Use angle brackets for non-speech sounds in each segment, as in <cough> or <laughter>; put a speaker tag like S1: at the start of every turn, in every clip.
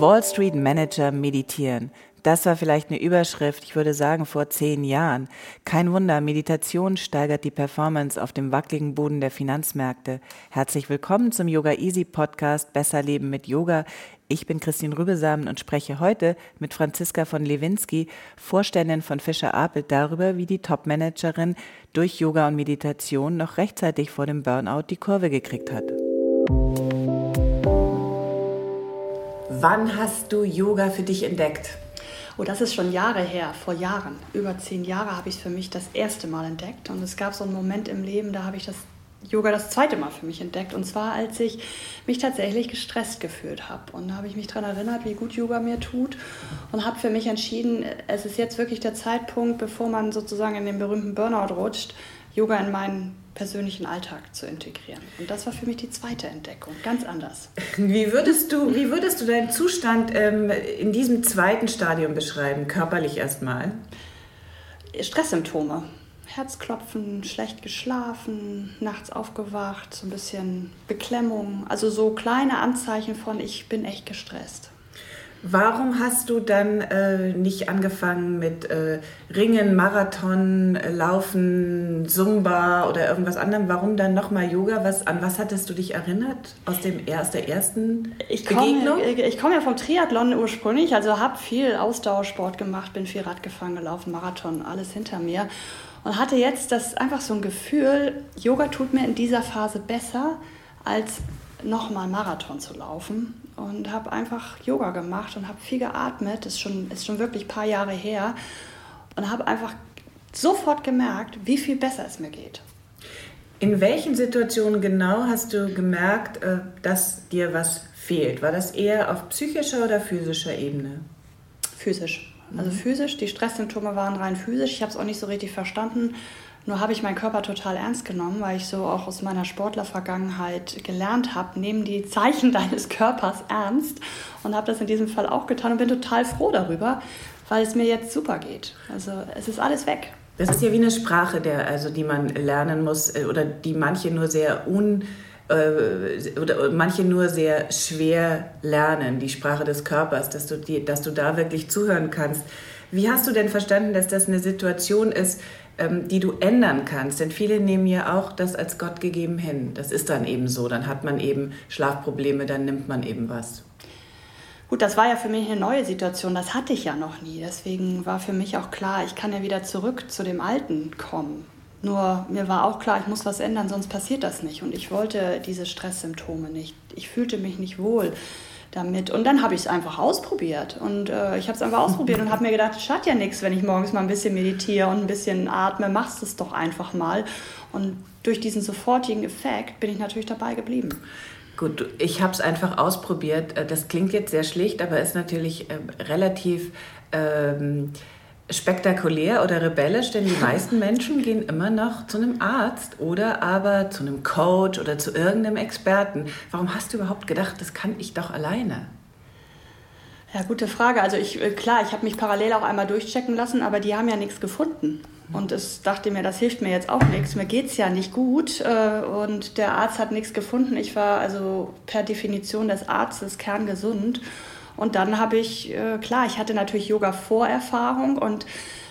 S1: Wall Street Manager meditieren. Das war vielleicht eine Überschrift, ich würde sagen, vor zehn Jahren. Kein Wunder, Meditation steigert die Performance auf dem wackeligen Boden der Finanzmärkte. Herzlich willkommen zum Yoga Easy Podcast Besser Leben mit Yoga. Ich bin Christine Rübesamen und spreche heute mit Franziska von Lewinsky, Vorständin von Fischer Apelt, darüber, wie die Topmanagerin durch Yoga und Meditation noch rechtzeitig vor dem Burnout die Kurve gekriegt hat. Wann hast du Yoga für dich entdeckt?
S2: Oh, das ist schon Jahre her, vor Jahren. Über zehn Jahre habe ich es für mich das erste Mal entdeckt. Und es gab so einen Moment im Leben, da habe ich das Yoga das zweite Mal für mich entdeckt. Und zwar, als ich mich tatsächlich gestresst gefühlt habe. Und da habe ich mich daran erinnert, wie gut Yoga mir tut. Und habe für mich entschieden, es ist jetzt wirklich der Zeitpunkt, bevor man sozusagen in den berühmten Burnout rutscht, Yoga in meinen persönlichen Alltag zu integrieren. Und das war für mich die zweite Entdeckung, ganz anders.
S1: Wie würdest du, wie würdest du deinen Zustand ähm, in diesem zweiten Stadium beschreiben, körperlich erstmal?
S2: Stresssymptome. Herzklopfen, schlecht geschlafen, nachts aufgewacht, so ein bisschen Beklemmung. Also so kleine Anzeichen von, ich bin echt gestresst.
S1: Warum hast du dann äh, nicht angefangen mit äh, Ringen, Marathon, äh, Laufen, Zumba oder irgendwas anderem? Warum dann nochmal Yoga? Was, an was hattest du dich erinnert aus, dem, aus der ersten
S2: ich Begegnung? Komme, ich komme ja vom Triathlon ursprünglich, also habe viel Ausdauersport gemacht, bin viel Rad gefahren, gelaufen, Marathon, alles hinter mir. Und hatte jetzt das einfach so ein Gefühl, Yoga tut mir in dieser Phase besser, als nochmal Marathon zu laufen und habe einfach Yoga gemacht und habe viel geatmet. Das ist schon, ist schon wirklich ein paar Jahre her. Und habe einfach sofort gemerkt, wie viel besser es mir geht.
S1: In welchen Situationen genau hast du gemerkt, äh, dass dir was fehlt? War das eher auf psychischer oder physischer Ebene?
S2: Physisch. Also mhm. physisch, die Stresssymptome waren rein physisch. Ich habe es auch nicht so richtig verstanden, nur habe ich meinen Körper total ernst genommen, weil ich so auch aus meiner Sportlervergangenheit gelernt habe, nehmen die Zeichen <laughs> deines Körpers ernst und habe das in diesem Fall auch getan und bin total froh darüber, weil es mir jetzt super geht. Also es ist alles weg.
S1: Das ist ja wie eine Sprache, der, also die man lernen muss äh, oder die manche nur sehr un äh, oder manche nur sehr schwer lernen, die Sprache des Körpers, dass du, die, dass du da wirklich zuhören kannst. Wie hast du denn verstanden, dass das eine Situation ist, die du ändern kannst. Denn viele nehmen ja auch das als Gott gegeben hin. Das ist dann eben so. Dann hat man eben Schlafprobleme, dann nimmt man eben was.
S2: Gut, das war ja für mich eine neue Situation. Das hatte ich ja noch nie. Deswegen war für mich auch klar, ich kann ja wieder zurück zu dem Alten kommen. Nur mir war auch klar, ich muss was ändern, sonst passiert das nicht. Und ich wollte diese Stresssymptome nicht. Ich fühlte mich nicht wohl damit. Und dann habe ich es einfach ausprobiert. Und äh, ich habe es einfach ausprobiert und habe mir gedacht, es schadet ja nichts, wenn ich morgens mal ein bisschen meditiere und ein bisschen atme. Machst es doch einfach mal. Und durch diesen sofortigen Effekt bin ich natürlich dabei geblieben.
S1: Gut, ich habe es einfach ausprobiert. Äh, das klingt jetzt sehr schlicht, aber ist natürlich äh, relativ... Ähm, spektakulär oder rebellisch, denn die meisten Menschen gehen immer noch zu einem Arzt oder aber zu einem Coach oder zu irgendeinem Experten. Warum hast du überhaupt gedacht, das kann ich doch alleine?
S2: Ja, gute Frage. Also ich, äh, klar, ich habe mich parallel auch einmal durchchecken lassen, aber die haben ja nichts gefunden. Und ich dachte mir, das hilft mir jetzt auch nichts. Mir geht es ja nicht gut äh, und der Arzt hat nichts gefunden. Ich war also per Definition des Arztes kerngesund. Und dann habe ich, äh, klar, ich hatte natürlich Yoga-Vorerfahrung und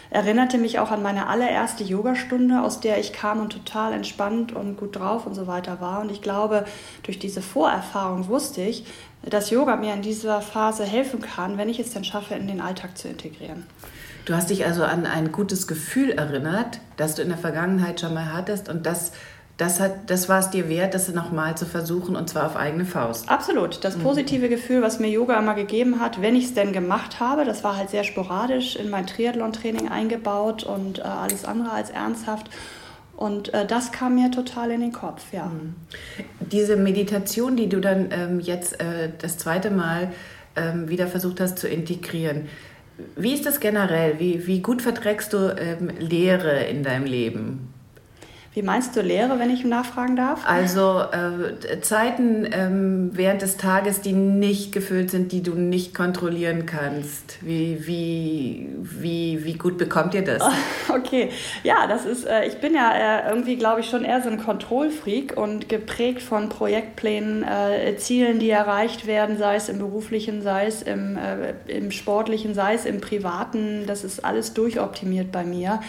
S2: erinnerte mich auch an meine allererste Yogastunde, aus der ich kam und total entspannt und gut drauf und so weiter war. Und ich glaube, durch diese Vorerfahrung wusste ich, dass Yoga mir in dieser Phase helfen kann, wenn ich es dann schaffe, in den Alltag zu integrieren.
S1: Du hast dich also an ein gutes Gefühl erinnert, das du in der Vergangenheit schon mal hattest und das das, das war es dir wert, das nochmal zu versuchen und zwar auf eigene Faust.
S2: Absolut. Das mhm. positive mhm. Gefühl, was mir Yoga immer gegeben hat, wenn ich es denn gemacht habe, das war halt sehr sporadisch in mein Triathlon-Training eingebaut und äh, alles andere als ernsthaft. Und äh, das kam mir total in den Kopf, ja. Mhm.
S1: Diese Meditation, die du dann ähm, jetzt äh, das zweite Mal ähm, wieder versucht hast zu integrieren, wie ist das generell? Wie, wie gut verträgst du ähm, Lehre in deinem Leben?
S2: Wie meinst du Lehre, wenn ich nachfragen darf?
S1: Also äh, Zeiten ähm, während des Tages, die nicht gefüllt sind, die du nicht kontrollieren kannst. Wie, wie, wie, wie gut bekommt ihr das? <laughs>
S2: Okay, ja, das ist, äh, ich bin ja äh, irgendwie, glaube ich, schon eher so ein Kontrollfreak und geprägt von Projektplänen, äh, Zielen, die erreicht werden, sei es im beruflichen, sei es im, äh, im sportlichen, sei es im privaten. Das ist alles durchoptimiert bei mir.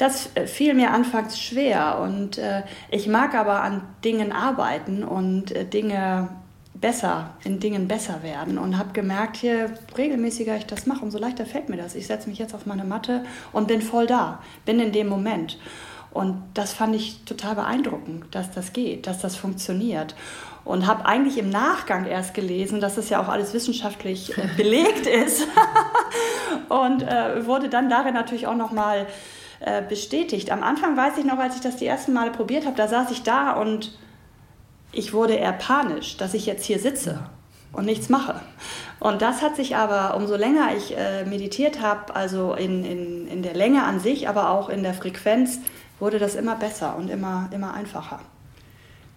S2: Das äh, fiel mir anfangs schwer und äh, ich mag aber an Dingen arbeiten und äh, Dinge besser, in Dingen besser werden und habe gemerkt, je regelmäßiger ich das mache, umso leichter fällt mir das. Ich setze mich jetzt auf meine Matte und bin voll da, bin in dem Moment. Und das fand ich total beeindruckend, dass das geht, dass das funktioniert. Und habe eigentlich im Nachgang erst gelesen, dass das ja auch alles wissenschaftlich äh, belegt ist. <laughs> und äh, wurde dann darin natürlich auch nochmal mal äh, bestätigt. Am Anfang weiß ich noch, als ich das die ersten Male probiert habe, da saß ich da und ich wurde eher panisch, dass ich jetzt hier sitze und nichts mache. Und das hat sich aber, umso länger ich äh, meditiert habe, also in, in, in der Länge an sich, aber auch in der Frequenz, wurde das immer besser und immer, immer einfacher.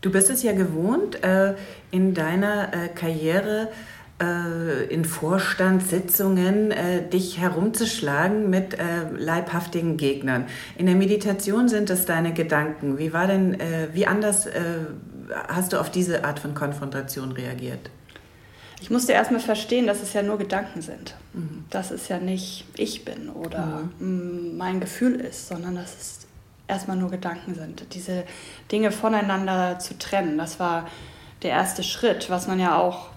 S1: Du bist es ja gewohnt, äh, in deiner äh, Karriere äh, in Vorstandssitzungen äh, dich herumzuschlagen mit äh, leibhaftigen Gegnern. In der Meditation sind es deine Gedanken. Wie war denn, äh, wie anders äh, hast du auf diese Art von Konfrontation reagiert?
S2: Ich musste erstmal verstehen, dass es ja nur Gedanken sind. Mhm. Dass es ja nicht ich bin oder mhm. mein Gefühl ist, sondern dass es erstmal nur Gedanken sind. Diese Dinge voneinander zu trennen, das war der erste Schritt, was man ja auch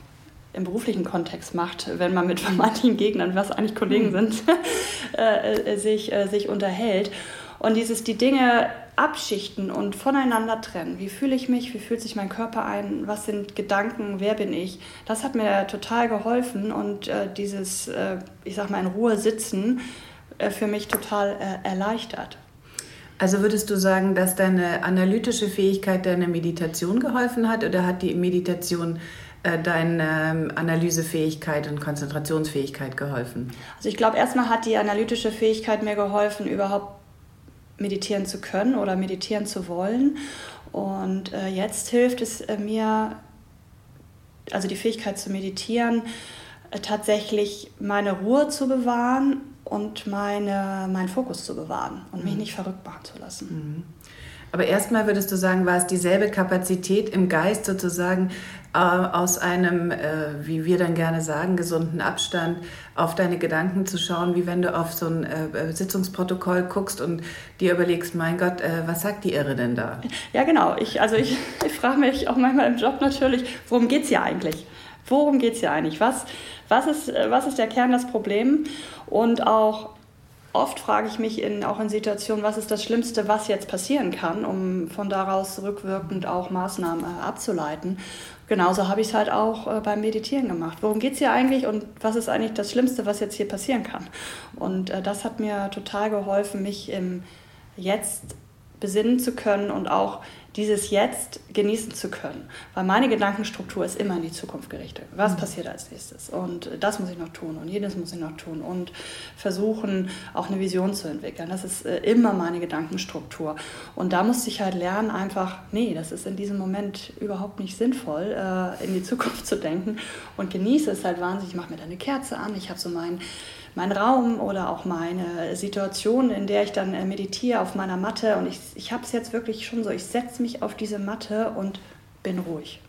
S2: im beruflichen Kontext macht, wenn man mit <laughs> manchen Gegnern, was eigentlich Kollegen mhm. sind, <laughs> äh, äh, sich, äh, sich unterhält. Und dieses die Dinge abschichten und voneinander trennen. Wie fühle ich mich? Wie fühlt sich mein Körper ein? Was sind Gedanken? Wer bin ich? Das hat mir total geholfen und äh, dieses, äh, ich sag mal, in Ruhe sitzen äh, für mich total erleichtert.
S1: Also würdest du sagen, dass deine analytische Fähigkeit deiner Meditation geholfen hat oder hat die Meditation äh, deine ähm, Analysefähigkeit und Konzentrationsfähigkeit geholfen?
S2: Also ich glaube, erstmal hat die analytische Fähigkeit mir geholfen, überhaupt meditieren zu können oder meditieren zu wollen. Und äh, jetzt hilft es äh, mir, also die Fähigkeit zu meditieren, äh, tatsächlich meine Ruhe zu bewahren und meine, meinen Fokus zu bewahren und mich mhm. nicht verrückt machen zu lassen. Mhm.
S1: Aber erstmal würdest du sagen, war es dieselbe Kapazität im Geist sozusagen äh, aus einem, äh, wie wir dann gerne sagen, gesunden Abstand auf deine Gedanken zu schauen, wie wenn du auf so ein äh, Sitzungsprotokoll guckst und dir überlegst, mein Gott, äh, was sagt die Irre denn da?
S2: Ja, genau. Ich, also ich, <laughs> ich frage mich auch manchmal im Job natürlich, worum geht es hier eigentlich? Worum geht es hier eigentlich? Was, was, ist, was ist der Kern des Problems? Und auch oft frage ich mich in, auch in Situationen, was ist das Schlimmste, was jetzt passieren kann, um von daraus rückwirkend auch Maßnahmen äh, abzuleiten. Genauso habe ich es halt auch äh, beim Meditieren gemacht. Worum geht es hier eigentlich und was ist eigentlich das Schlimmste, was jetzt hier passieren kann? Und äh, das hat mir total geholfen, mich im Jetzt besinnen zu können und auch dieses Jetzt genießen zu können. Weil meine Gedankenstruktur ist immer in die Zukunft gerichtet. Was mhm. passiert als nächstes? Und das muss ich noch tun und jedes muss ich noch tun und versuchen, auch eine Vision zu entwickeln. Das ist äh, immer meine Gedankenstruktur. Und da musste ich halt lernen, einfach, nee, das ist in diesem Moment überhaupt nicht sinnvoll, äh, in die Zukunft zu denken und genieße es halt wahnsinnig. Ich mache mir da eine Kerze an, ich habe so meinen mein Raum oder auch meine Situation, in der ich dann äh, meditiere auf meiner Matte. Und ich, ich habe es jetzt wirklich schon so, ich setze mich auf diese Matte und bin ruhig.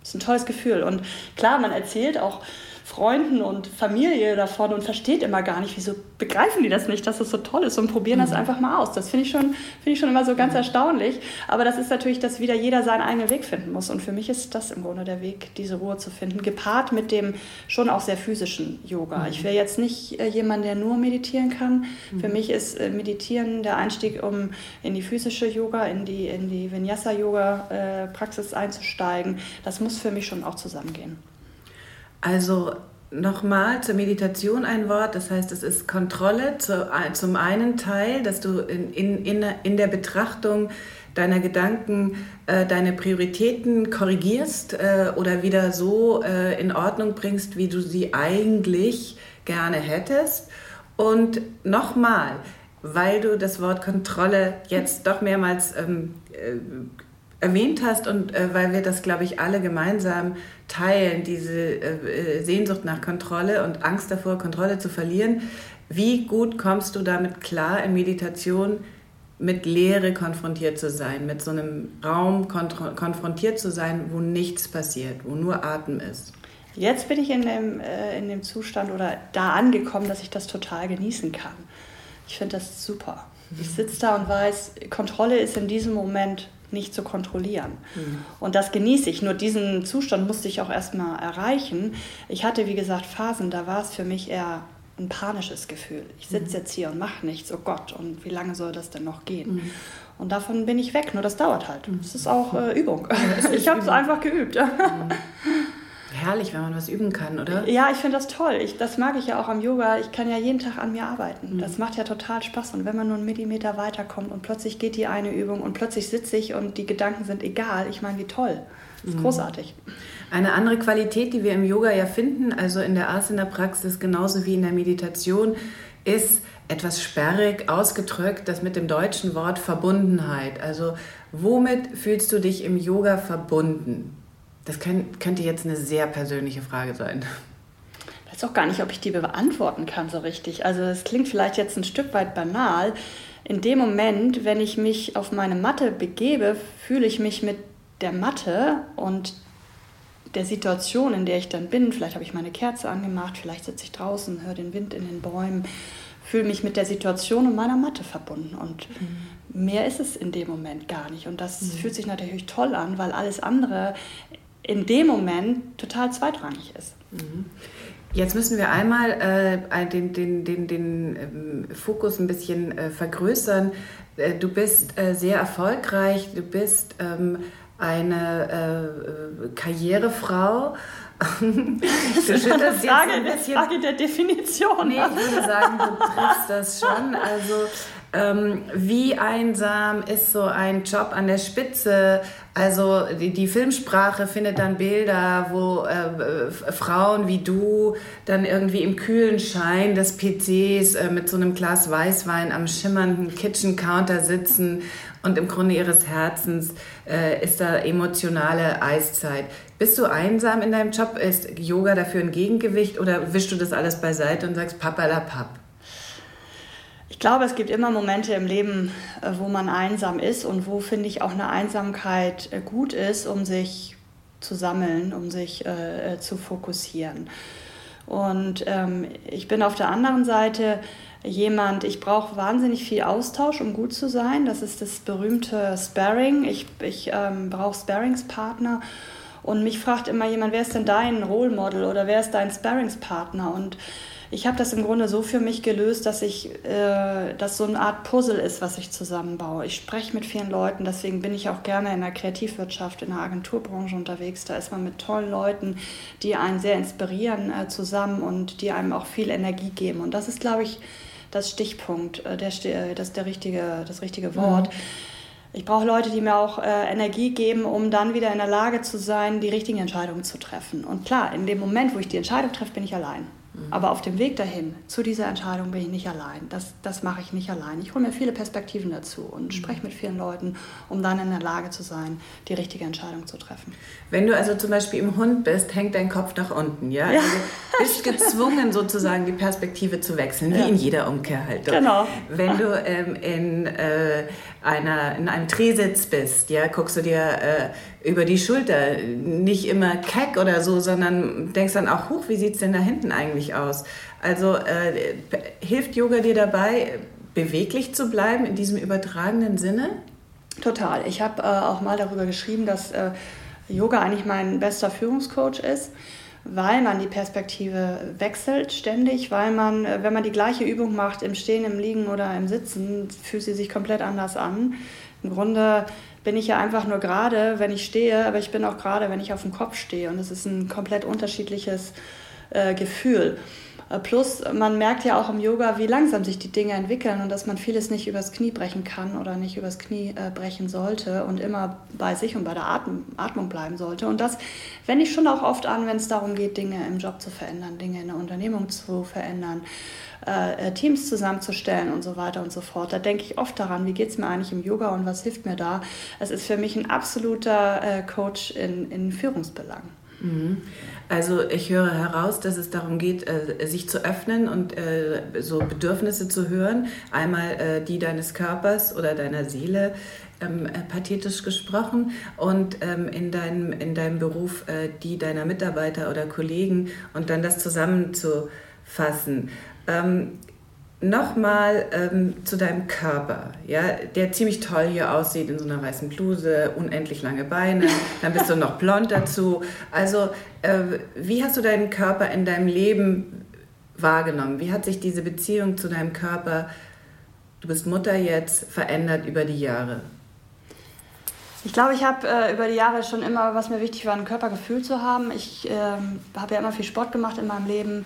S2: Das ist ein tolles Gefühl. Und klar, man erzählt auch Freunden und Familie davon und versteht immer gar nicht, wieso begreifen die das nicht, dass es so toll ist und probieren mhm. das einfach mal aus. Das finde ich, schon, find ich schon immer so ganz mhm. erstaunlich. Aber das ist natürlich, dass wieder jeder seinen eigenen Weg finden muss. Und für mich ist das im Grunde der Weg, diese Ruhe zu finden, gepaart mit dem schon auch sehr physischen Yoga. Mhm. Ich wäre jetzt nicht äh, jemand, der nur meditieren kann. Für mhm. mich ist äh, Meditieren der Einstieg, um in die physische Yoga, in die, in die Vinyasa-Yoga-Praxis äh, einzusteigen. Das muss für mich schon auch zusammengehen.
S1: Also nochmal zur Meditation ein Wort. Das heißt, es ist Kontrolle zu, zum einen Teil, dass du in, in, in der Betrachtung deiner Gedanken äh, deine Prioritäten korrigierst äh, oder wieder so äh, in Ordnung bringst, wie du sie eigentlich gerne hättest. Und nochmal, weil du das Wort Kontrolle jetzt doch mehrmals ähm, äh, erwähnt hast und äh, weil wir das, glaube ich, alle gemeinsam teilen, diese äh, äh, Sehnsucht nach Kontrolle und Angst davor, Kontrolle zu verlieren. Wie gut kommst du damit klar in Meditation, mit Leere konfrontiert zu sein, mit so einem Raum konfrontiert zu sein, wo nichts passiert, wo nur Atem ist?
S2: Jetzt bin ich in dem, äh, in dem Zustand oder da angekommen, dass ich das total genießen kann. Ich finde das super. Ich sitze da und weiß, Kontrolle ist in diesem Moment nicht zu kontrollieren. Mhm. Und das genieße ich. Nur diesen Zustand musste ich auch erstmal erreichen. Ich hatte, wie gesagt, Phasen, da war es für mich eher ein panisches Gefühl. Ich sitze mhm. jetzt hier und mache nichts. Oh Gott, und wie lange soll das denn noch gehen? Mhm. Und davon bin ich weg. Nur das dauert halt. Es ist auch äh, Übung. <laughs> ich habe es einfach geübt. <laughs>
S1: Herrlich, wenn man was üben kann, oder?
S2: Ja, ich finde das toll. Ich, das mag ich ja auch am Yoga. Ich kann ja jeden Tag an mir arbeiten. Mhm. Das macht ja total Spaß. Und wenn man nur einen Millimeter weiterkommt und plötzlich geht die eine Übung und plötzlich sitze ich und die Gedanken sind egal, ich meine, wie toll. Das ist mhm. großartig.
S1: Eine andere Qualität, die wir im Yoga ja finden, also in der Asana-Praxis genauso wie in der Meditation, ist etwas sperrig ausgedrückt, das mit dem deutschen Wort Verbundenheit. Also womit fühlst du dich im Yoga verbunden? Das kann, könnte jetzt eine sehr persönliche Frage sein.
S2: Ich weiß auch gar nicht, ob ich die beantworten kann so richtig. Also es klingt vielleicht jetzt ein Stück weit banal. In dem Moment, wenn ich mich auf meine Matte begebe, fühle ich mich mit der Matte und der Situation, in der ich dann bin, vielleicht habe ich meine Kerze angemacht, vielleicht sitze ich draußen, höre den Wind in den Bäumen, fühle mich mit der Situation und meiner Matte verbunden. Und mhm. mehr ist es in dem Moment gar nicht. Und das mhm. fühlt sich natürlich toll an, weil alles andere in dem Moment total zweitrangig ist. Mhm.
S1: Jetzt müssen wir einmal äh, den, den, den, den ähm, Fokus ein bisschen äh, vergrößern. Äh, du bist äh, sehr erfolgreich, du bist ähm, eine äh, Karrierefrau. <laughs>
S2: du schüttelst Frage, jetzt ein bisschen. Frage der Definition.
S1: Nee, ich würde sagen, du triffst das schon. Also ähm, wie einsam ist so ein Job an der Spitze? Also die, die Filmsprache findet dann Bilder, wo äh, Frauen wie du dann irgendwie im kühlen Schein des PCs äh, mit so einem Glas Weißwein am schimmernden Kitchen Counter sitzen und im Grunde ihres Herzens äh, ist da emotionale Eiszeit. Bist du einsam in deinem Job? Ist Yoga dafür ein Gegengewicht oder wischst du das alles beiseite und sagst Papa la Papp?
S2: Ich glaube, es gibt immer Momente im Leben, äh, wo man einsam ist und wo, finde ich, auch eine Einsamkeit äh, gut ist, um sich zu sammeln, um sich äh, äh, zu fokussieren. Und ähm, ich bin auf der anderen Seite jemand, ich brauche wahnsinnig viel Austausch, um gut zu sein. Das ist das berühmte Sparring. Ich, ich ähm, brauche Sparringspartner. Und mich fragt immer jemand, wer ist denn dein Role Model oder wer ist dein Sparringspartner? Und ich habe das im Grunde so für mich gelöst, dass ich, äh, dass so eine Art Puzzle ist, was ich zusammenbaue. Ich spreche mit vielen Leuten, deswegen bin ich auch gerne in der Kreativwirtschaft, in der Agenturbranche unterwegs. Da ist man mit tollen Leuten, die einen sehr inspirieren äh, zusammen und die einem auch viel Energie geben. Und das ist, glaube ich, das Stichpunkt, äh, der, äh, das der richtige, das richtige Wort. Mhm. Ich brauche Leute, die mir auch äh, Energie geben, um dann wieder in der Lage zu sein, die richtigen Entscheidungen zu treffen. Und klar, in dem Moment, wo ich die Entscheidung treffe, bin ich allein. Mhm. Aber auf dem Weg dahin, zu dieser Entscheidung bin ich nicht allein. Das, das mache ich nicht allein. Ich hole mir viele Perspektiven dazu und mhm. spreche mit vielen Leuten, um dann in der Lage zu sein, die richtige Entscheidung zu treffen.
S1: Wenn du also zum Beispiel im Hund bist, hängt dein Kopf nach unten, ja? ja. Also bist gezwungen <laughs> sozusagen die Perspektive zu wechseln, wie ja. in jeder Umkehrhaltung. Genau. Wenn du ähm, in, äh, einer, in einem Drehsitz bist, ja, guckst du dir äh, über die Schulter, nicht immer keck oder so, sondern denkst dann auch, huch, wie sieht es denn da hinten eigentlich aus? Also äh, hilft Yoga dir dabei, beweglich zu bleiben in diesem übertragenen Sinne?
S2: Total. Ich habe äh, auch mal darüber geschrieben, dass äh, Yoga eigentlich mein bester Führungscoach ist, weil man die Perspektive wechselt ständig, weil man, äh, wenn man die gleiche Übung macht, im Stehen, im Liegen oder im Sitzen, fühlt sie sich komplett anders an. Im Grunde bin ich ja einfach nur gerade, wenn ich stehe, aber ich bin auch gerade, wenn ich auf dem Kopf stehe. Und es ist ein komplett unterschiedliches äh, Gefühl. Äh, plus, man merkt ja auch im Yoga, wie langsam sich die Dinge entwickeln und dass man vieles nicht übers Knie brechen kann oder nicht übers Knie äh, brechen sollte und immer bei sich und bei der Atm Atmung bleiben sollte. Und das wende ich schon auch oft an, wenn es darum geht, Dinge im Job zu verändern, Dinge in der Unternehmung zu verändern. Äh, Teams zusammenzustellen und so weiter und so fort. Da denke ich oft daran, wie geht es mir eigentlich im Yoga und was hilft mir da. Es ist für mich ein absoluter Coach in, in Führungsbelangen.
S1: Mhm. Also ich höre heraus, dass es darum geht, äh, sich zu öffnen und äh, so Bedürfnisse zu hören. Einmal äh, die deines Körpers oder deiner Seele, ähm, pathetisch gesprochen, und ähm, in, deinem, in deinem Beruf die deiner Mitarbeiter oder Kollegen und dann das zusammenzufassen. Ähm, Nochmal ähm, zu deinem Körper, ja, der ziemlich toll hier aussieht in so einer weißen Bluse, unendlich lange Beine, dann bist du noch blond dazu. Also, äh, wie hast du deinen Körper in deinem Leben wahrgenommen? Wie hat sich diese Beziehung zu deinem Körper, du bist Mutter jetzt, verändert über die Jahre?
S2: Ich glaube, ich habe äh, über die Jahre schon immer, was mir wichtig war, ein Körpergefühl zu haben. Ich äh, habe ja immer viel Sport gemacht in meinem Leben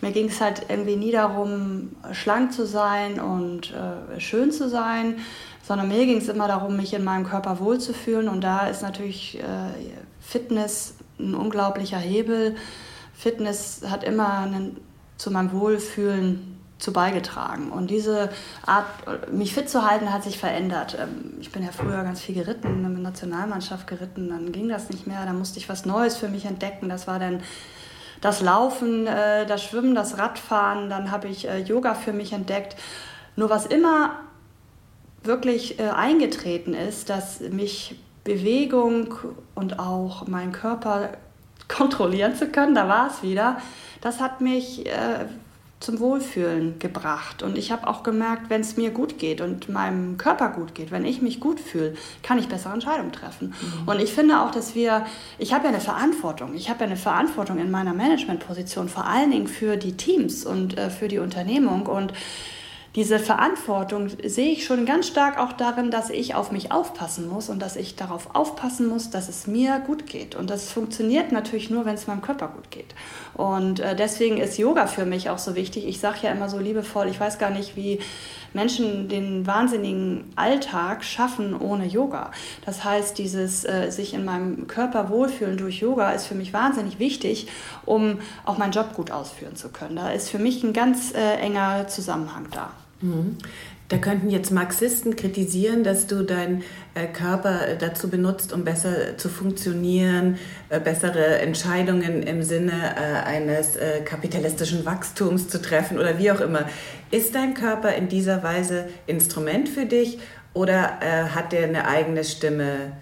S2: mir ging es halt irgendwie nie darum, schlank zu sein und äh, schön zu sein, sondern mir ging es immer darum, mich in meinem Körper wohlzufühlen. Und da ist natürlich äh, Fitness ein unglaublicher Hebel. Fitness hat immer einen, zu meinem Wohlfühlen zu beigetragen. Und diese Art, mich fit zu halten, hat sich verändert. Ähm, ich bin ja früher ganz viel geritten, in der Nationalmannschaft geritten, dann ging das nicht mehr, dann musste ich was Neues für mich entdecken. Das war dann das Laufen, äh, das Schwimmen, das Radfahren, dann habe ich äh, Yoga für mich entdeckt. Nur was immer wirklich äh, eingetreten ist, dass mich Bewegung und auch mein Körper <laughs> kontrollieren zu können, da war es wieder, das hat mich äh, zum Wohlfühlen gebracht. Und ich habe auch gemerkt, wenn es mir gut geht und meinem Körper gut geht, wenn ich mich gut fühle, kann ich bessere Entscheidungen treffen. Mhm. Und ich finde auch, dass wir, ich habe ja eine Verantwortung. Ich habe ja eine Verantwortung in meiner Managementposition, vor allen Dingen für die Teams und äh, für die Unternehmung. Und diese Verantwortung sehe ich schon ganz stark auch darin, dass ich auf mich aufpassen muss und dass ich darauf aufpassen muss, dass es mir gut geht. Und das funktioniert natürlich nur, wenn es meinem Körper gut geht. Und äh, deswegen ist Yoga für mich auch so wichtig. Ich sage ja immer so liebevoll, ich weiß gar nicht, wie Menschen den wahnsinnigen Alltag schaffen ohne Yoga. Das heißt, dieses äh, sich in meinem Körper wohlfühlen durch Yoga ist für mich wahnsinnig wichtig, um auch meinen Job gut ausführen zu können. Da ist für mich ein ganz äh, enger Zusammenhang da.
S1: Da könnten jetzt Marxisten kritisieren, dass du deinen äh, Körper äh, dazu benutzt, um besser zu funktionieren, äh, bessere Entscheidungen im Sinne eines kapitalistischen Wachstums zu treffen oder wie auch immer. Ist dein Körper in dieser Weise Instrument für dich oder hat er eine eigene Stimme?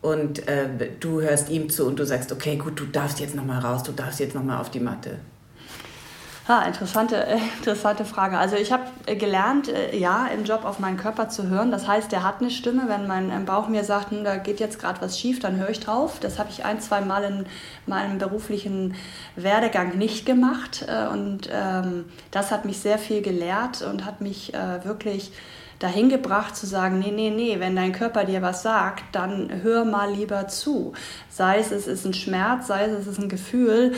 S1: Und du hörst ihm zu und du sagst, okay, gut, du darfst jetzt nochmal raus, du darfst jetzt nochmal auf die Matte.
S2: Ja, interessante, äh, interessante Frage. Also ich habe äh, gelernt, äh, ja, im Job auf meinen Körper zu hören. Das heißt, der hat eine Stimme. Wenn mein Bauch mir sagt, hm, da geht jetzt gerade was schief, dann höre ich drauf. Das habe ich ein, zwei Mal in meinem beruflichen Werdegang nicht gemacht. Und ähm, das hat mich sehr viel gelehrt und hat mich äh, wirklich dahin gebracht zu sagen, nee, nee, nee, wenn dein Körper dir was sagt, dann hör mal lieber zu. Sei es, es ist ein Schmerz, sei es, es ist ein Gefühl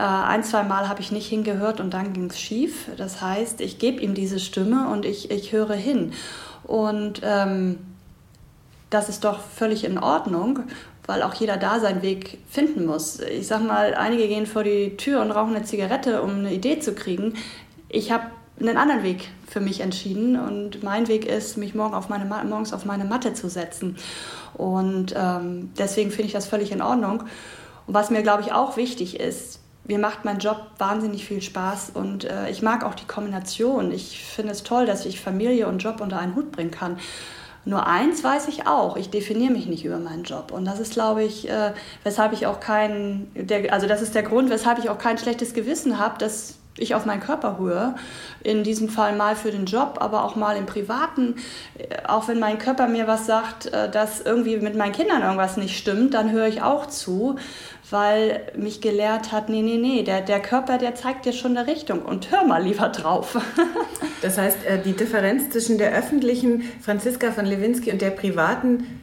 S2: ein, zwei Mal habe ich nicht hingehört und dann ging es schief. Das heißt, ich gebe ihm diese Stimme und ich, ich höre hin. Und ähm, das ist doch völlig in Ordnung. weil auch jeder da seinen Weg finden muss. Ich sag mal, einige gehen vor die Tür und rauchen eine Zigarette, um eine Idee zu kriegen. Ich habe einen anderen Weg für mich entschieden und mein Weg ist, mich morgen auf meine, morgens auf meine Matte zu setzen. Und ähm, deswegen finde ich das völlig in Ordnung. Und was mir, glaube ich, auch wichtig ist, mir macht mein Job wahnsinnig viel Spaß und äh, ich mag auch die Kombination. Ich finde es toll, dass ich Familie und Job unter einen Hut bringen kann. Nur eins weiß ich auch, ich definiere mich nicht über meinen Job. Und das ist, glaube ich, äh, weshalb ich auch kein, der, also das ist der Grund, weshalb ich auch kein schlechtes Gewissen habe, dass ich auf meinen Körper höre. In diesem Fall mal für den Job, aber auch mal im Privaten. Äh, auch wenn mein Körper mir was sagt, äh, dass irgendwie mit meinen Kindern irgendwas nicht stimmt, dann höre ich auch zu weil mich gelehrt hat, nee, nee, nee, der, der Körper, der zeigt dir schon eine Richtung und hör mal lieber drauf. <laughs>
S1: das heißt, äh, die Differenz zwischen der öffentlichen Franziska von Lewinsky und der privaten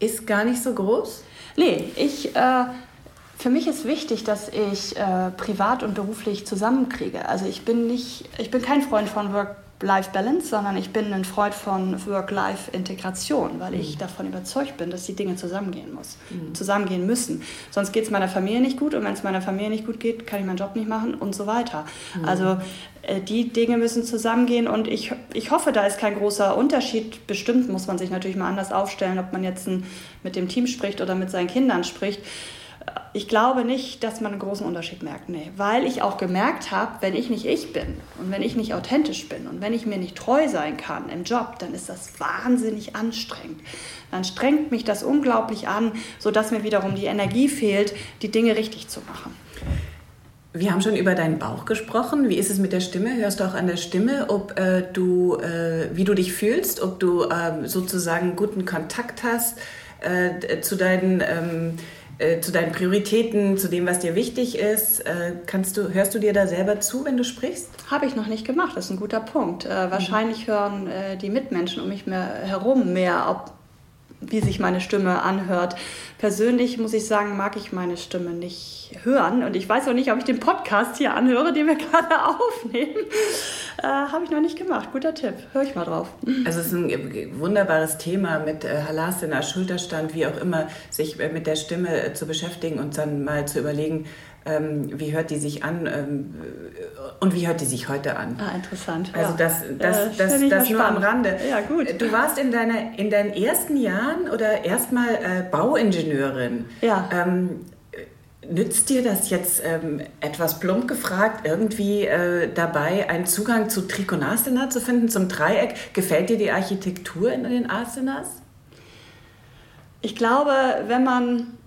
S1: ist gar nicht so groß?
S2: Nee, ich... Äh, für mich ist wichtig, dass ich äh, privat und beruflich zusammenkriege. Also ich bin nicht, ich bin kein Freund von Work Life-Balance, sondern ich bin ein Freund von Work-Life-Integration, weil ich mhm. davon überzeugt bin, dass die Dinge zusammengehen muss, mhm. zusammengehen müssen. Sonst geht es meiner Familie nicht gut und wenn es meiner Familie nicht gut geht, kann ich meinen Job nicht machen und so weiter. Mhm. Also äh, die Dinge müssen zusammengehen und ich, ich hoffe, da ist kein großer Unterschied. Bestimmt muss man sich natürlich mal anders aufstellen, ob man jetzt ein, mit dem Team spricht oder mit seinen Kindern spricht ich glaube nicht, dass man einen großen Unterschied merkt. Nee. Weil ich auch gemerkt habe, wenn ich nicht ich bin und wenn ich nicht authentisch bin und wenn ich mir nicht treu sein kann im Job, dann ist das wahnsinnig anstrengend. Dann strengt mich das unglaublich an, sodass mir wiederum die Energie fehlt, die Dinge richtig zu machen.
S1: Wir haben schon über deinen Bauch gesprochen. Wie ist es mit der Stimme? Hörst du auch an der Stimme, ob äh, du, äh, wie du dich fühlst, ob du äh, sozusagen guten Kontakt hast äh, zu deinen ähm, äh, zu deinen Prioritäten, zu dem, was dir wichtig ist. Äh, kannst du, hörst du dir da selber zu, wenn du sprichst?
S2: Habe ich noch nicht gemacht, das ist ein guter Punkt. Äh, wahrscheinlich mhm. hören äh, die Mitmenschen um mich mehr herum mehr, ob wie sich meine Stimme anhört. Persönlich muss ich sagen, mag ich meine Stimme nicht hören. Und ich weiß auch nicht, ob ich den Podcast hier anhöre, den wir gerade <laughs> aufnehmen. Äh, Habe ich noch nicht gemacht. Guter Tipp. Hör ich mal drauf.
S1: Also es ist ein wunderbares Thema mit äh, Halasana, Schulterstand, wie auch immer, sich äh, mit der Stimme äh, zu beschäftigen und dann mal zu überlegen, ähm, wie hört die sich an ähm, und wie hört die sich heute an?
S2: Ah, interessant.
S1: Also das, das, äh, das, das, das nur am Rande.
S2: Ja, gut.
S1: Du warst in, deiner, in deinen ersten Jahren oder erstmal äh, Bauingenieurin.
S2: Ja.
S1: Ähm, nützt dir das jetzt ähm, etwas plump gefragt, irgendwie äh, dabei einen Zugang zu Trikonasana zu finden, zum Dreieck? Gefällt dir die Architektur in den Asanas?
S2: Ich glaube, wenn man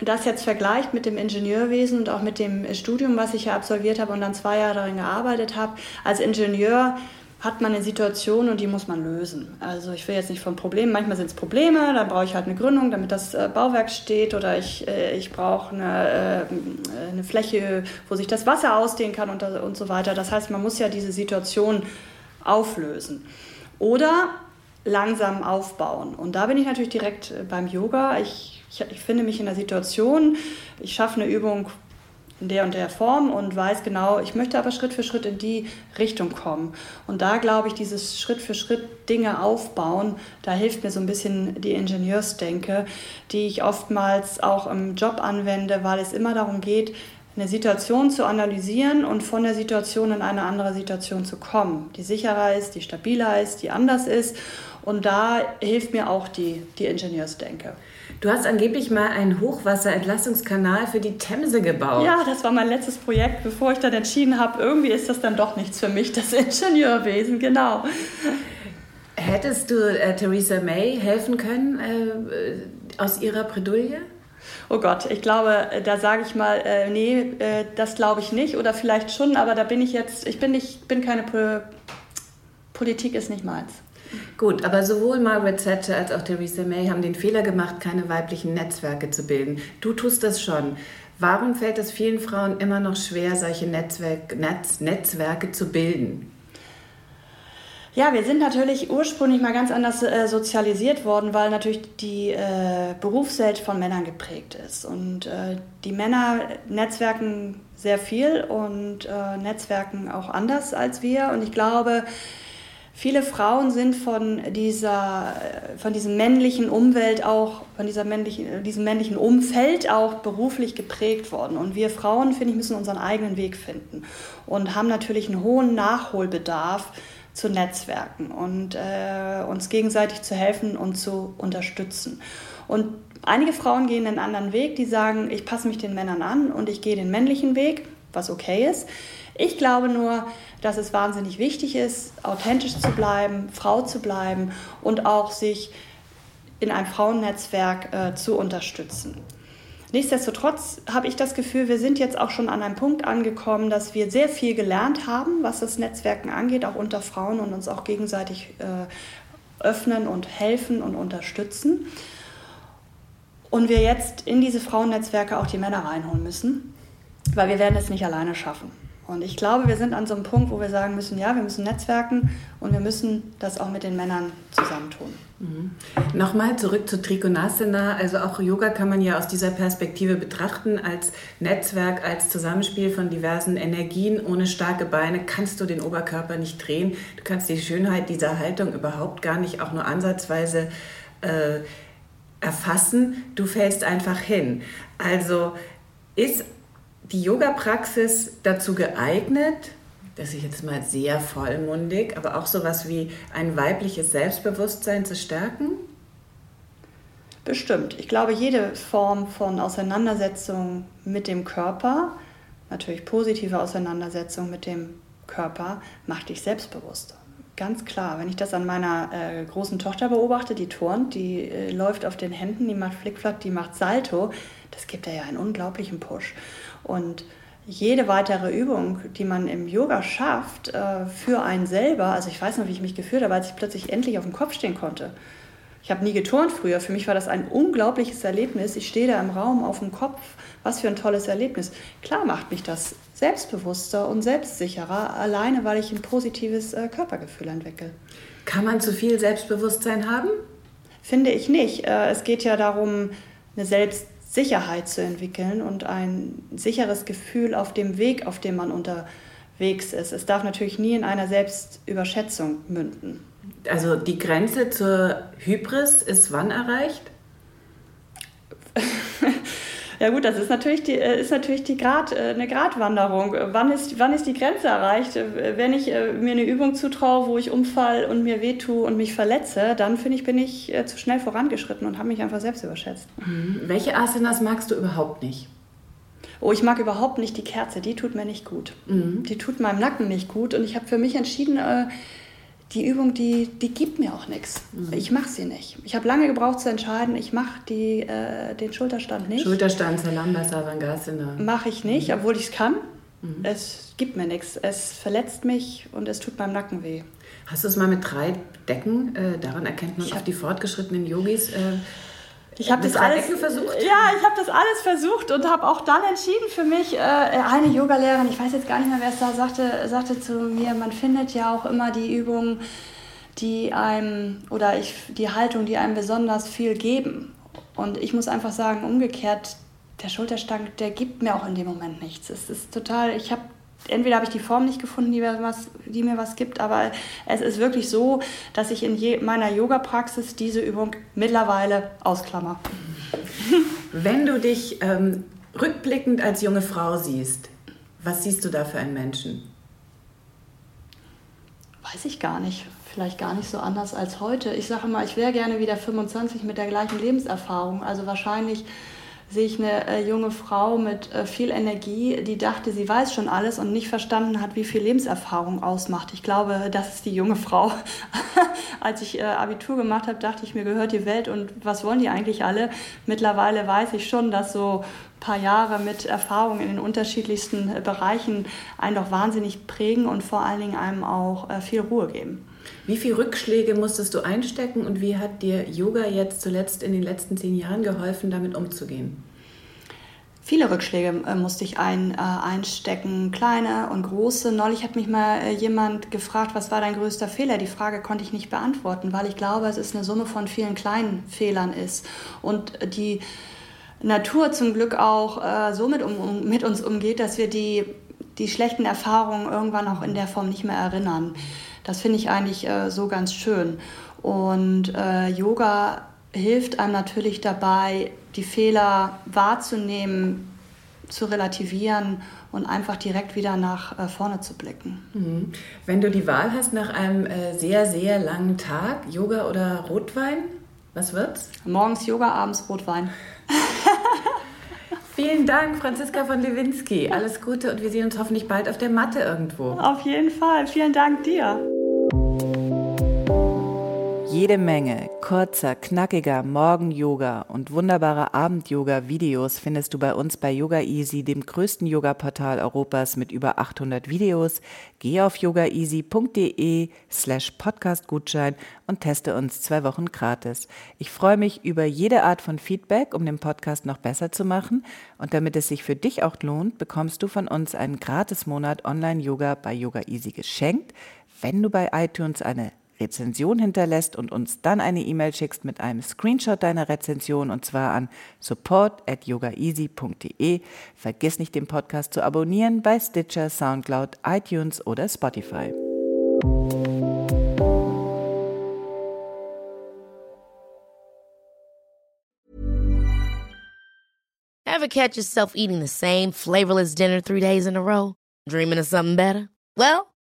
S2: das jetzt vergleicht mit dem Ingenieurwesen und auch mit dem Studium, was ich ja absolviert habe und dann zwei Jahre darin gearbeitet habe, als Ingenieur hat man eine Situation und die muss man lösen. Also ich will jetzt nicht von Problemen, manchmal sind es Probleme, dann brauche ich halt eine Gründung, damit das äh, Bauwerk steht oder ich, äh, ich brauche eine, äh, eine Fläche, wo sich das Wasser ausdehnen kann und, und so weiter. Das heißt, man muss ja diese Situation auflösen. Oder langsam aufbauen. Und da bin ich natürlich direkt beim Yoga. Ich ich, ich finde mich in der Situation, ich schaffe eine Übung in der und der Form und weiß genau, ich möchte aber Schritt für Schritt in die Richtung kommen. Und da glaube ich, dieses Schritt für Schritt Dinge aufbauen, da hilft mir so ein bisschen die Ingenieursdenke, die ich oftmals auch im Job anwende, weil es immer darum geht, eine Situation zu analysieren und von der Situation in eine andere Situation zu kommen, die sicherer ist, die stabiler ist, die anders ist. Und da hilft mir auch die, die Ingenieursdenke.
S1: Du hast angeblich mal einen Hochwasserentlastungskanal für die Themse gebaut.
S2: Ja, das war mein letztes Projekt, bevor ich dann entschieden habe, irgendwie ist das dann doch nichts für mich, das <laughs> Ingenieurwesen, genau.
S1: Hättest du äh, Theresa May helfen können äh, aus ihrer Bredouille?
S2: Oh Gott, ich glaube, da sage ich mal, äh, nee, äh, das glaube ich nicht oder vielleicht schon, aber da bin ich jetzt, ich bin nicht, bin keine po Politik ist nicht meins.
S1: Gut, aber sowohl Margaret Thatcher als auch Theresa May haben den Fehler gemacht, keine weiblichen Netzwerke zu bilden. Du tust das schon. Warum fällt es vielen Frauen immer noch schwer, solche Netzwerk, Netz, Netzwerke zu bilden?
S2: Ja, wir sind natürlich ursprünglich mal ganz anders äh, sozialisiert worden, weil natürlich die äh, Berufswelt von Männern geprägt ist. Und äh, die Männer netzwerken sehr viel und äh, netzwerken auch anders als wir. Und ich glaube, viele Frauen sind von, dieser, von diesem männlichen Umwelt auch, von dieser männlichen, diesem männlichen Umfeld auch beruflich geprägt worden. Und wir Frauen, finde ich, müssen unseren eigenen Weg finden und haben natürlich einen hohen Nachholbedarf zu Netzwerken und äh, uns gegenseitig zu helfen und zu unterstützen. Und einige Frauen gehen einen anderen Weg, die sagen, ich passe mich den Männern an und ich gehe den männlichen Weg, was okay ist. Ich glaube nur, dass es wahnsinnig wichtig ist, authentisch zu bleiben, Frau zu bleiben und auch sich in einem Frauennetzwerk äh, zu unterstützen. Nichtsdestotrotz habe ich das Gefühl, wir sind jetzt auch schon an einem Punkt angekommen, dass wir sehr viel gelernt haben, was das Netzwerken angeht, auch unter Frauen und uns auch gegenseitig äh, öffnen und helfen und unterstützen. Und wir jetzt in diese Frauennetzwerke auch die Männer reinholen müssen, weil wir werden es nicht alleine schaffen. Und ich glaube, wir sind an so einem Punkt, wo wir sagen müssen, ja, wir müssen netzwerken und wir müssen das auch mit den Männern zusammentun.
S1: Mhm. Nochmal zurück zu Trikonasana. Also auch Yoga kann man ja aus dieser Perspektive betrachten, als Netzwerk, als Zusammenspiel von diversen Energien. Ohne starke Beine kannst du den Oberkörper nicht drehen. Du kannst die Schönheit dieser Haltung überhaupt gar nicht auch nur ansatzweise äh, erfassen. Du fällst einfach hin. Also ist die Yoga-Praxis dazu geeignet, das ist jetzt mal sehr vollmundig, aber auch sowas wie ein weibliches Selbstbewusstsein zu stärken?
S2: Bestimmt. Ich glaube, jede Form von Auseinandersetzung mit dem Körper, natürlich positive Auseinandersetzung mit dem Körper, macht dich selbstbewusster. Ganz klar. Wenn ich das an meiner äh, großen Tochter beobachte, die turnt, die äh, läuft auf den Händen, die macht Flickflack, die macht Salto, das gibt ja einen unglaublichen Push. Und jede weitere Übung, die man im Yoga schafft, äh, für einen selber, also ich weiß noch, wie ich mich gefühlt habe, als ich plötzlich endlich auf dem Kopf stehen konnte. Ich habe nie geturnt früher. Für mich war das ein unglaubliches Erlebnis. Ich stehe da im Raum auf dem Kopf. Was für ein tolles Erlebnis. Klar macht mich das selbstbewusster und selbstsicherer, alleine weil ich ein positives äh, Körpergefühl entwickle.
S1: Kann man zu viel Selbstbewusstsein haben?
S2: Finde ich nicht. Äh, es geht ja darum, eine Selbst Sicherheit zu entwickeln und ein sicheres Gefühl auf dem Weg, auf dem man unterwegs ist. Es darf natürlich nie in einer Selbstüberschätzung münden.
S1: Also die Grenze zur Hybris ist wann erreicht? <laughs>
S2: Ja gut, das ist natürlich die, äh, ist natürlich die Grad, äh, eine Gratwanderung. Wann ist, wann ist die Grenze erreicht? Wenn ich äh, mir eine Übung zutraue, wo ich umfall und mir wehtue und mich verletze, dann finde ich, bin ich zu schnell vorangeschritten und habe mich einfach selbst überschätzt.
S1: Mhm. Welche Asanas magst du überhaupt nicht?
S2: Oh, ich mag überhaupt nicht die Kerze, die tut mir nicht gut. Mhm. Die tut meinem Nacken nicht gut und ich habe für mich entschieden, die Übung, die, die gibt mir auch nichts. Mhm. Ich mache sie nicht. Ich habe lange gebraucht zu entscheiden, ich mache äh, den Schulterstand nicht.
S1: Schulterstand, Salamba, Savangasana.
S2: Mache ich nicht, mhm. obwohl ich es kann. Mhm. Es gibt mir nichts. Es verletzt mich und es tut meinem Nacken weh.
S1: Hast du es mal mit drei Decken, äh, daran erkennt man ich auf die fortgeschrittenen Yogis, äh,
S2: ich habe das alles versucht. Ja, ich habe das alles versucht und habe auch dann entschieden für mich. Äh, eine Yogalehrerin, ich weiß jetzt gar nicht mehr, wer es da sagte, sagte zu mir, man findet ja auch immer die Übungen, die einem oder ich, die Haltung, die einem besonders viel geben. Und ich muss einfach sagen, umgekehrt, der Schulterstand, der gibt mir auch in dem Moment nichts. Es ist total, ich habe entweder habe ich die Form nicht gefunden, die mir was, die mir was gibt, aber es ist wirklich so, dass ich in je, meiner Yoga-Praxis diese Übung mittlerweile ausklammer.
S1: Wenn du dich ähm, rückblickend als junge Frau siehst, was siehst du da für einen Menschen?
S2: Weiß ich gar nicht. Vielleicht gar nicht so anders als heute. Ich sage mal, ich wäre gerne wieder 25 mit der gleichen Lebenserfahrung. Also wahrscheinlich sehe ich eine äh, junge Frau mit äh, viel Energie, die dachte, sie weiß schon alles und nicht verstanden hat, wie viel Lebenserfahrung ausmacht. Ich glaube, das ist die junge Frau. <laughs> Als ich äh, Abitur gemacht habe, dachte ich, mir gehört die Welt und was wollen die eigentlich alle? Mittlerweile weiß ich schon, dass so ein paar Jahre mit Erfahrung in den unterschiedlichsten Bereichen einen doch wahnsinnig prägen und vor allen Dingen einem auch viel Ruhe geben.
S1: Wie viele Rückschläge musstest du einstecken und wie hat dir Yoga jetzt zuletzt in den letzten zehn Jahren geholfen, damit umzugehen?
S2: Viele Rückschläge äh, musste ich ein, äh, einstecken, kleine und große. Neulich hat mich mal äh, jemand gefragt, was war dein größter Fehler? Die Frage konnte ich nicht beantworten, weil ich glaube, es ist eine Summe von vielen kleinen Fehlern ist. Und die Natur zum Glück auch äh, so mit, um, mit uns umgeht, dass wir die die schlechten Erfahrungen irgendwann auch in der Form nicht mehr erinnern. Das finde ich eigentlich äh, so ganz schön. Und äh, Yoga hilft einem natürlich dabei, die Fehler wahrzunehmen, zu relativieren und einfach direkt wieder nach äh, vorne zu blicken.
S1: Mhm. Wenn du die Wahl hast nach einem äh, sehr, sehr langen Tag, Yoga oder Rotwein, was wird's?
S2: Morgens Yoga, abends Rotwein. <laughs>
S1: Vielen Dank, Franziska von Lewinsky. Alles Gute und wir sehen uns hoffentlich bald auf der Matte irgendwo.
S2: Auf jeden Fall. Vielen Dank dir.
S1: Jede Menge kurzer, knackiger Morgen-Yoga und wunderbarer Abend-Yoga-Videos findest du bei uns bei Yoga Easy, dem größten Yoga-Portal Europas mit über 800 Videos. Geh auf yogaeasy.de slash podcastgutschein und teste uns zwei Wochen gratis. Ich freue mich über jede Art von Feedback, um den Podcast noch besser zu machen. Und damit es sich für dich auch lohnt, bekommst du von uns einen Gratis-Monat Online-Yoga bei Yoga Easy geschenkt, wenn du bei iTunes eine Rezension hinterlässt und uns dann eine E-Mail schickst mit einem Screenshot deiner Rezension und zwar an support at yogaeasy.de. Vergiss nicht, den Podcast zu abonnieren bei Stitcher, Soundcloud, iTunes oder Spotify.
S3: Ever catch yourself eating the same flavorless dinner three days in a row? Dreaming of something better? Well,